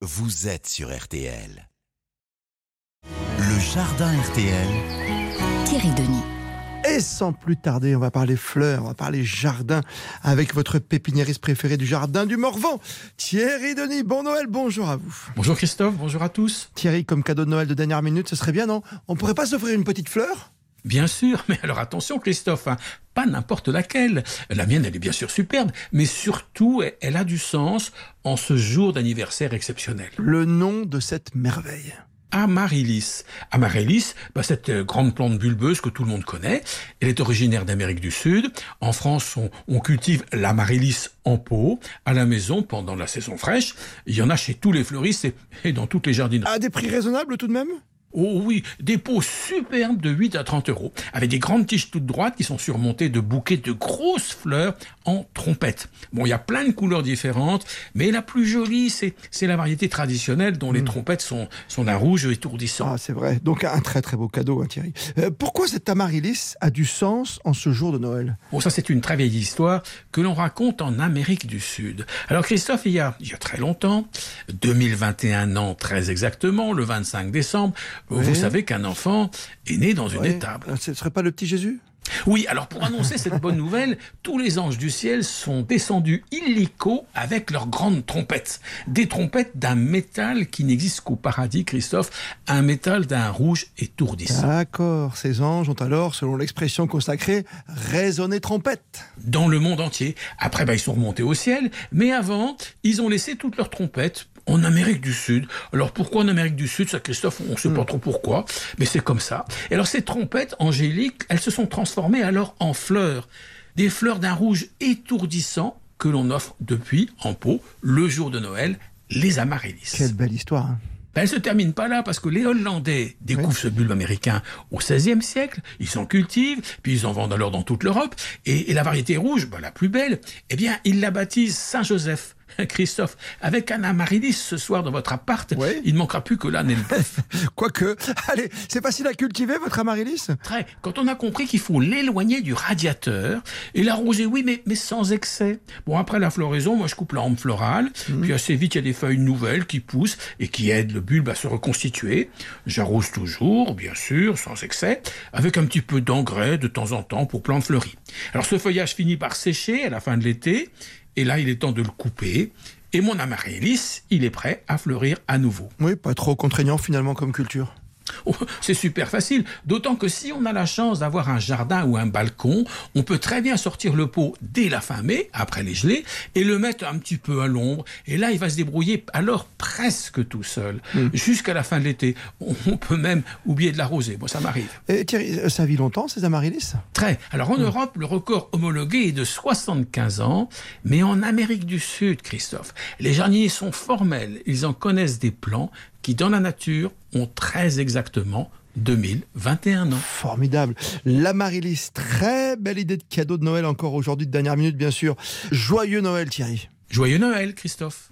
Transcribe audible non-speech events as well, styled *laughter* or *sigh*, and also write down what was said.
vous êtes sur RTL. Le jardin RTL. Thierry Denis. Et sans plus tarder, on va parler fleurs, on va parler jardin avec votre pépiniériste préféré du jardin du Morvan, Thierry Denis. Bon Noël, bonjour à vous. Bonjour Christophe, bonjour à tous. Thierry, comme cadeau de Noël de dernière minute, ce serait bien, non? On pourrait pas s'offrir une petite fleur? Bien sûr, mais alors attention Christophe, hein, pas n'importe laquelle. La mienne, elle est bien sûr superbe, mais surtout, elle- a du sens en ce jour d'anniversaire exceptionnel. Le nom de cette merveille. Amaryllis. Amaryllis, bah, cette euh, grande plante bulbeuse que tout le monde connaît, elle est originaire d'Amérique du Sud. En France, on, on cultive l'amaryllis en pot à la maison pendant la saison fraîche. Il y en a chez tous les fleuristes et, et dans toutes les jardineries. À des prix raisonnables tout de même? Oh oui, des pots superbes de 8 à 30 euros, avec des grandes tiges toutes droites qui sont surmontées de bouquets de grosses fleurs en trompette. Bon, il y a plein de couleurs différentes, mais la plus jolie, c'est c'est la variété traditionnelle dont les trompettes sont, sont d'un rouge étourdissant. Ah, c'est vrai. Donc un très très beau cadeau, hein, Thierry. Euh, pourquoi cette amaryllis a du sens en ce jour de Noël? Bon, ça c'est une très vieille histoire que l'on raconte en Amérique du Sud. Alors Christophe, il y a, il y a très longtemps, 2021 ans très exactement, le 25 décembre, vous savez qu'un enfant est né dans une étable. Euh, Ce serait pas le petit Jésus? Oui, alors pour annoncer cette bonne nouvelle, tous les anges du ciel sont descendus illico avec leurs grandes trompettes. Des trompettes d'un métal qui n'existe qu'au paradis, Christophe, un métal d'un rouge étourdissant. D'accord. Ces anges ont alors, selon l'expression consacrée, résonné trompette. Dans le monde entier. Après, bah, ils sont remontés au ciel, mais avant, ils ont laissé toutes leurs trompettes en Amérique du Sud. Alors pourquoi en Amérique du Sud? Ça, Christophe, on ne sait pas trop pourquoi, mais c'est comme ça. Et alors ces trompettes angéliques, elles se sont transformées alors en fleurs. Des fleurs d'un rouge étourdissant que l'on offre depuis en pot le jour de Noël, les amaryllis. Quelle belle histoire. hein. Ben, elle se termine pas là parce que les Hollandais découvrent ce bulbe américain au XVIe siècle, ils s'en cultivent, puis ils en vendent alors dans toute l'Europe, et, et la variété rouge, ben, la plus belle, eh bien, ils la baptisent Saint-Joseph. *laughs* Christophe, avec un amaryllis ce soir dans votre appart, Ouais. il ne manquera plus que l'âne et le bœuf. *laughs* Quoique, allez, c'est facile à cultiver votre amaryllis Très. Quand on a compris qu'il faut l'éloigner du radiateur et l'arroser, oui, mais, mais sans excès. Bon, après la floraison, moi je coupe la hampe florale, puis assez vite il y a des feuilles nouvelles qui poussent et qui aident le bulbe à se reconstituer. J'arrose toujours, bien sûr, sans excès, avec un petit peu d'engrais de temps en temps pour plantes fleuries. Alors ce feuillage finit par sécher à la fin de l'été, et là il est temps de le couper. Et mon amaryllis, il est prêt à fleurir à nouveau. Oui, pas trop contraignant finalement comme culture. *laughs* C'est super facile, d'autant que si on a la chance d'avoir un jardin ou un balcon, on peut très bien sortir le pot dès la fin mai, après les gelées, et le mettre un petit peu à l'ombre. Et là, il va se débrouiller alors presque tout seul, jusqu'à la fin de l'été. On peut même oublier de l'arroser. Moi, ça m'arrive. Et Thierry, euh, ça vit longtemps ces amaryllis? Très. Alors en Europe, le record homologué est de 75 ans, mais en Amérique du Sud, Christophe, les jardiniers sont formels. Ils en connaissent des plants qui, dans la nature, ont très exactement 2021 ans. Formidable. L'amaryllis, très belle idée de cadeau de Noël encore aujourd'hui de dernière minute bien sûr. Joyeux Noël Thierry. Joyeux Noël, Christophe.